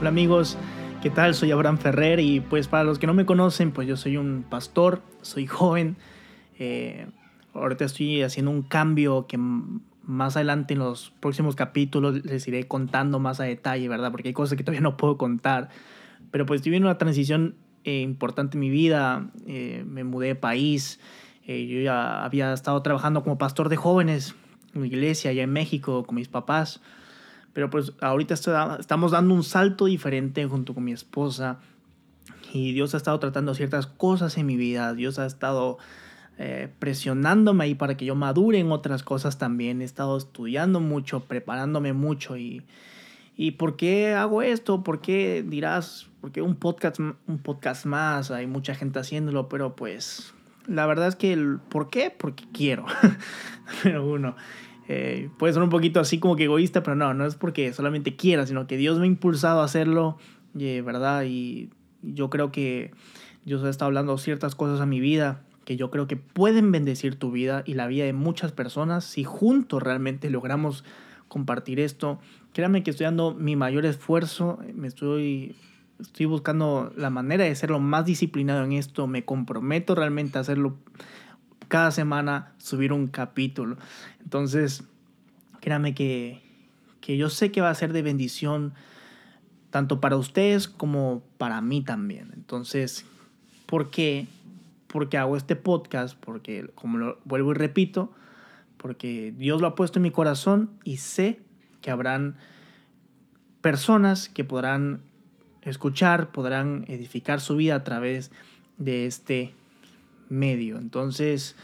Hola amigos, ¿qué tal? Soy Abraham Ferrer y pues para los que no me conocen, pues yo soy un pastor, soy joven. Eh, ahorita estoy haciendo un cambio que más adelante en los próximos capítulos les iré contando más a detalle, ¿verdad? Porque hay cosas que todavía no puedo contar. Pero pues estoy viendo una transición eh, importante en mi vida. Eh, me mudé de país. yo ya había estado trabajando como pastor de jóvenes en mi iglesia allá en México con mis papás. Pero pues ahorita estamos dando un salto diferente junto con mi esposa. Y Dios ha estado tratando ciertas cosas en mi vida. Dios ha estado eh, presionándome ahí para que yo madure en otras cosas también. He estado estudiando mucho, preparándome mucho. Y, ¿Y por qué hago esto? ¿Por qué dirás? ¿Por qué un podcast, un podcast más? Hay mucha gente haciéndolo, pero pues la verdad es que el ¿por qué? Porque quiero. pero uno. Eh, puede ser un poquito así como que egoísta, pero no, no es porque solamente quiera, sino que Dios me ha impulsado a hacerlo, ¿verdad? Y yo creo que Dios estado hablando ciertas cosas a mi vida que yo creo que pueden bendecir tu vida y la vida de muchas personas si juntos realmente logramos compartir esto. Créanme que estoy dando mi mayor esfuerzo, me estoy, estoy buscando la manera de ser lo más disciplinado en esto, me comprometo realmente a hacerlo cada semana subir un capítulo. Entonces, créanme que, que yo sé que va a ser de bendición tanto para ustedes como para mí también. Entonces, ¿por qué? Porque hago este podcast, porque como lo vuelvo y repito, porque Dios lo ha puesto en mi corazón y sé que habrán personas que podrán escuchar, podrán edificar su vida a través de este medio. Entonces,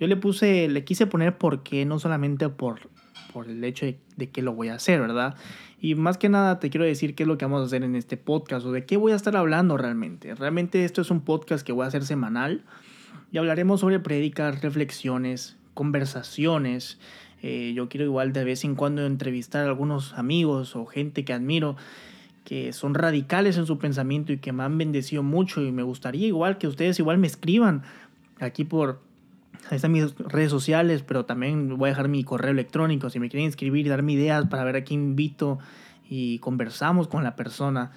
yo le puse, le quise poner por qué, no solamente por, por el hecho de, que lo voy a hacer, ¿verdad? Y más que nada te quiero decir qué es lo que vamos a hacer en este podcast o de qué voy a estar hablando realmente. Realmente esto es un podcast que voy a hacer semanal y hablaremos sobre prédicas, reflexiones, conversaciones. Eh, yo quiero igual de vez en cuando entrevistar a algunos amigos o gente que admiro que son radicales en su pensamiento y que me han bendecido mucho y me gustaría igual que ustedes igual me escriban aquí por... Ahí están mis redes sociales, pero también voy a dejar mi correo electrónico. Si me quieren escribir darme ideas para ver a quién invito y conversamos con la persona.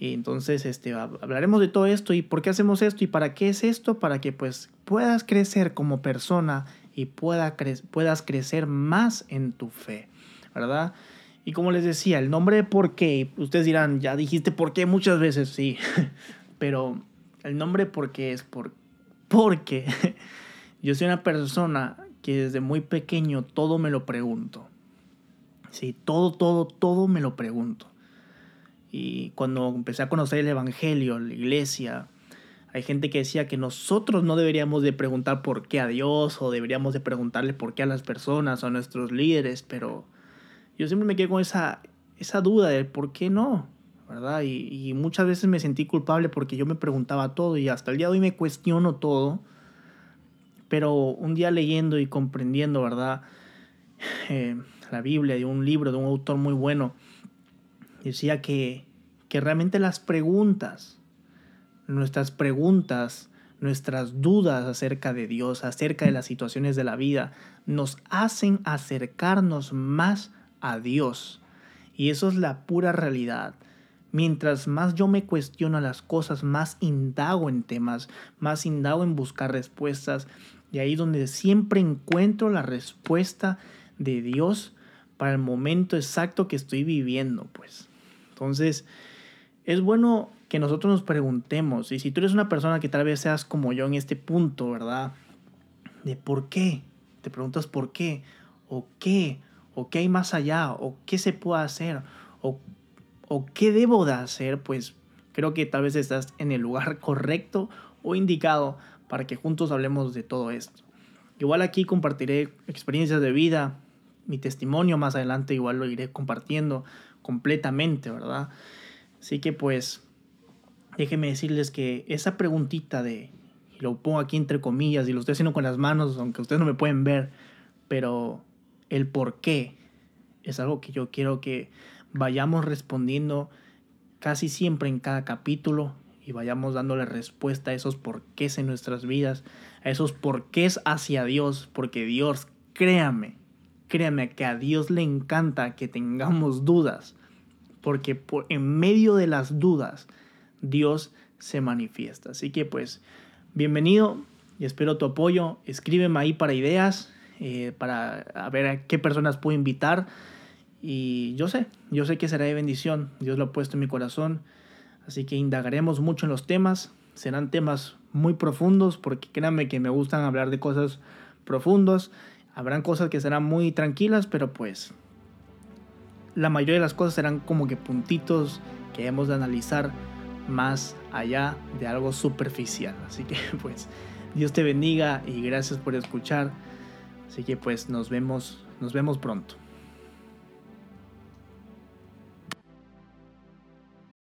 Entonces este, hablaremos de todo esto y por qué hacemos esto y para qué es esto, para que pues puedas crecer como persona y pueda puedas crecer más en tu fe, ¿verdad? Y como les decía, el nombre de por qué, ustedes dirán, ya dijiste por qué muchas veces, sí, pero el nombre por qué es por porque yo soy una persona que desde muy pequeño todo me lo pregunto. Sí, todo, todo, todo me lo pregunto. Y cuando empecé a conocer el Evangelio, la iglesia, hay gente que decía que nosotros no deberíamos de preguntar por qué a Dios o deberíamos de preguntarle por qué a las personas o a nuestros líderes, pero yo siempre me quedé con esa, esa duda de por qué no. Y, muchas veces me sentí culpable porque yo me preguntaba todo y hasta el día de hoy me cuestiono todo. Pero un día leyendo y comprendiendo, ¿verdad? Eh, la Biblia de un libro de un autor muy bueno, decía que, que realmente las preguntas, nuestras preguntas, nuestras dudas acerca de Dios, acerca de las situaciones de la vida, nos hacen acercarnos más a Dios. Y eso es la pura realidad. Mientras más yo me cuestiono las cosas, más indago en temas, más indago en buscar respuestas. Y ahí donde siempre encuentro la respuesta de Dios para el momento exacto que estoy viviendo, pues. Entonces, es bueno que nosotros nos preguntemos, y si tú eres una persona que tal vez seas como yo en este punto, ¿verdad? De por qué, te preguntas por qué, o qué, o qué hay más allá, o qué se puede hacer, o o qué debo de hacer, pues creo que tal vez estás en el lugar correcto o indicado para que juntos hablemos de todo esto. Igual aquí compartiré experiencias de vida, mi testimonio más adelante igual lo iré compartiendo completamente, ¿verdad? Así que pues déjenme decirles que esa preguntita de, y lo pongo aquí entre comillas y lo estoy haciendo con las manos, aunque ustedes no me pueden ver, pero el por qué es algo que yo quiero que vayamos respondiendo casi siempre en cada capítulo y vayamos dándole respuesta a esos porqués en nuestras vidas, a esos porqués hacia Dios, porque Dios, créame, créame que a Dios le encanta que tengamos dudas, porque en medio de las dudas Dios se manifiesta. Así que pues bienvenido y espero tu apoyo. Escríbeme ahí para ideas, eh, para ver a qué personas puedo invitar. Y yo sé, yo sé que será de bendición. Dios lo ha puesto en mi corazón. Así que indagaremos mucho en los temas. Serán temas muy profundos porque créanme que me gustan hablar de cosas profundas. Habrán cosas que serán muy tranquilas, pero pues la mayoría de las cosas serán como que puntitos que hemos de analizar más allá de algo superficial. Así que pues Dios te bendiga y gracias por escuchar. Así que pues nos vemos, nos vemos pronto.